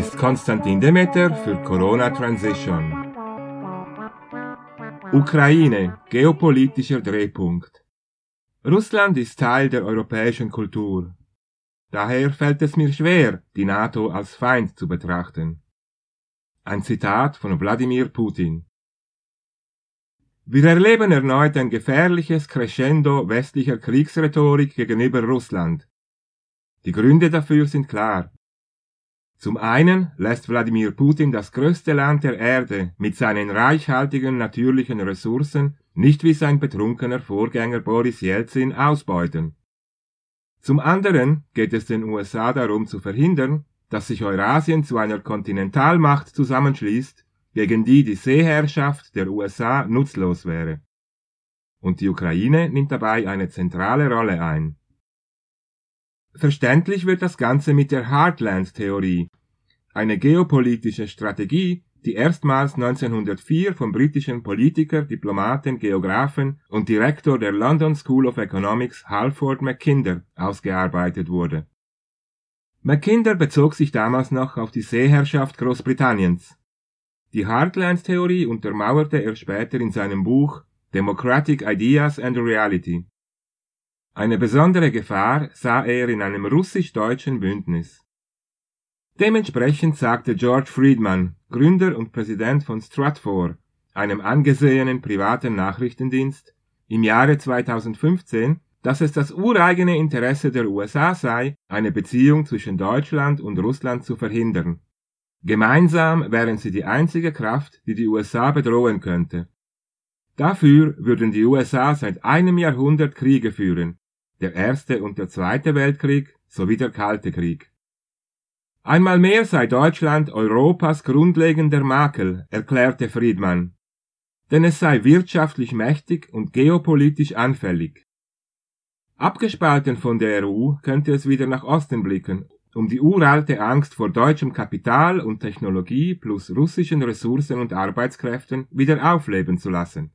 ist Konstantin Demeter für Corona Transition. Ukraine, geopolitischer Drehpunkt. Russland ist Teil der europäischen Kultur. Daher fällt es mir schwer, die NATO als Feind zu betrachten. Ein Zitat von Wladimir Putin. Wir erleben erneut ein gefährliches Crescendo westlicher Kriegsrhetorik gegenüber Russland. Die Gründe dafür sind klar. Zum einen lässt Wladimir Putin das größte Land der Erde mit seinen reichhaltigen natürlichen Ressourcen nicht wie sein betrunkener Vorgänger Boris Jelzin ausbeuten. Zum anderen geht es den USA darum zu verhindern, dass sich Eurasien zu einer Kontinentalmacht zusammenschließt, gegen die die Seeherrschaft der USA nutzlos wäre. Und die Ukraine nimmt dabei eine zentrale Rolle ein. Verständlich wird das Ganze mit der Heartland-Theorie, eine geopolitische Strategie, die erstmals 1904 vom britischen Politiker, Diplomaten, Geographen und Direktor der London School of Economics Halford Mackinder ausgearbeitet wurde. Mackinder bezog sich damals noch auf die Seeherrschaft Großbritanniens. Die Heartland-Theorie untermauerte er später in seinem Buch Democratic Ideas and Reality. Eine besondere Gefahr sah er in einem russisch-deutschen Bündnis. Dementsprechend sagte George Friedman, Gründer und Präsident von Stratfor, einem angesehenen privaten Nachrichtendienst, im Jahre 2015, dass es das ureigene Interesse der USA sei, eine Beziehung zwischen Deutschland und Russland zu verhindern. Gemeinsam wären sie die einzige Kraft, die die USA bedrohen könnte. Dafür würden die USA seit einem Jahrhundert Kriege führen, der Erste und der Zweite Weltkrieg sowie der Kalte Krieg. Einmal mehr sei Deutschland Europas grundlegender Makel, erklärte Friedmann, denn es sei wirtschaftlich mächtig und geopolitisch anfällig. Abgespalten von der EU könnte es wieder nach Osten blicken, um die uralte Angst vor deutschem Kapital und Technologie plus russischen Ressourcen und Arbeitskräften wieder aufleben zu lassen.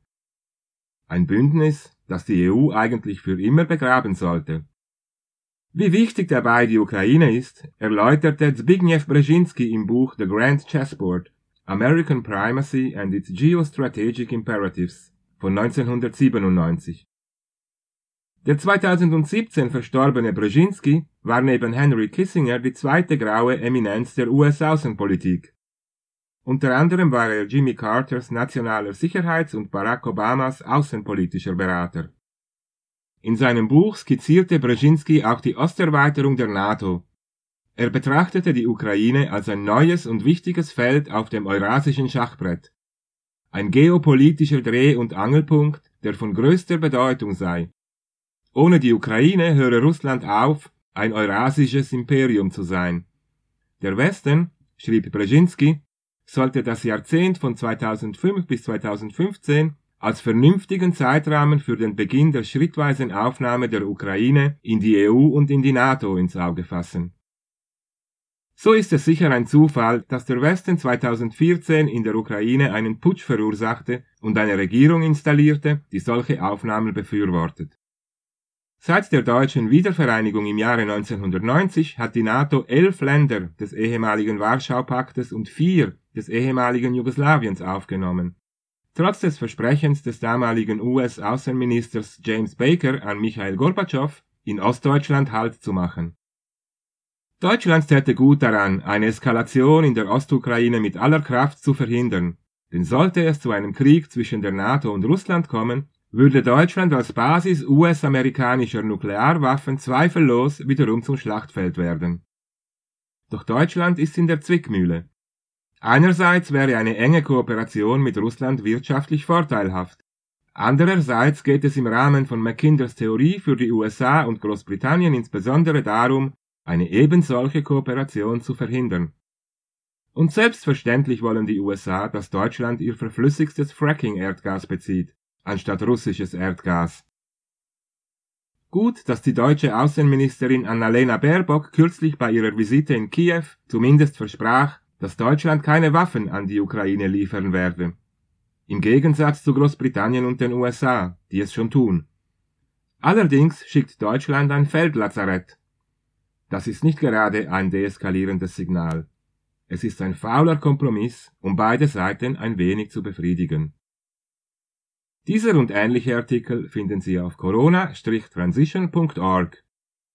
Ein Bündnis, das die EU eigentlich für immer begraben sollte. Wie wichtig dabei die Ukraine ist, erläuterte Zbigniew Brzezinski im Buch The Grand Chessboard American Primacy and its Geostrategic Imperatives von 1997. Der 2017 verstorbene Brzezinski war neben Henry Kissinger die zweite graue Eminenz der US-Außenpolitik. Unter anderem war er Jimmy Carters nationaler Sicherheits- und Barack Obamas außenpolitischer Berater. In seinem Buch skizzierte Brzezinski auch die Osterweiterung der NATO. Er betrachtete die Ukraine als ein neues und wichtiges Feld auf dem eurasischen Schachbrett. Ein geopolitischer Dreh- und Angelpunkt, der von größter Bedeutung sei. Ohne die Ukraine höre Russland auf, ein eurasisches Imperium zu sein. Der Westen, schrieb Brzezinski, sollte das Jahrzehnt von 2005 bis 2015 als vernünftigen Zeitrahmen für den Beginn der schrittweisen Aufnahme der Ukraine in die EU und in die NATO ins Auge fassen. So ist es sicher ein Zufall, dass der Westen 2014 in der Ukraine einen Putsch verursachte und eine Regierung installierte, die solche Aufnahmen befürwortet. Seit der deutschen Wiedervereinigung im Jahre 1990 hat die NATO elf Länder des ehemaligen Warschau-Paktes und vier des ehemaligen Jugoslawiens aufgenommen. Trotz des Versprechens des damaligen US-Außenministers James Baker an Michael Gorbatschow, in Ostdeutschland Halt zu machen. Deutschland täte gut daran, eine Eskalation in der Ostukraine mit aller Kraft zu verhindern, denn sollte es zu einem Krieg zwischen der NATO und Russland kommen, würde Deutschland als Basis US-amerikanischer Nuklearwaffen zweifellos wiederum zum Schlachtfeld werden. Doch Deutschland ist in der Zwickmühle. Einerseits wäre eine enge Kooperation mit Russland wirtschaftlich vorteilhaft. Andererseits geht es im Rahmen von Mackinders Theorie für die USA und Großbritannien insbesondere darum, eine ebensolche Kooperation zu verhindern. Und selbstverständlich wollen die USA, dass Deutschland ihr verflüssigstes Fracking-Erdgas bezieht anstatt russisches Erdgas. Gut, dass die deutsche Außenministerin Annalena Baerbock kürzlich bei ihrer Visite in Kiew zumindest versprach, dass Deutschland keine Waffen an die Ukraine liefern werde. Im Gegensatz zu Großbritannien und den USA, die es schon tun. Allerdings schickt Deutschland ein Feldlazarett. Das ist nicht gerade ein deeskalierendes Signal. Es ist ein fauler Kompromiss, um beide Seiten ein wenig zu befriedigen. Dieser und ähnliche Artikel finden Sie auf corona-transition.org.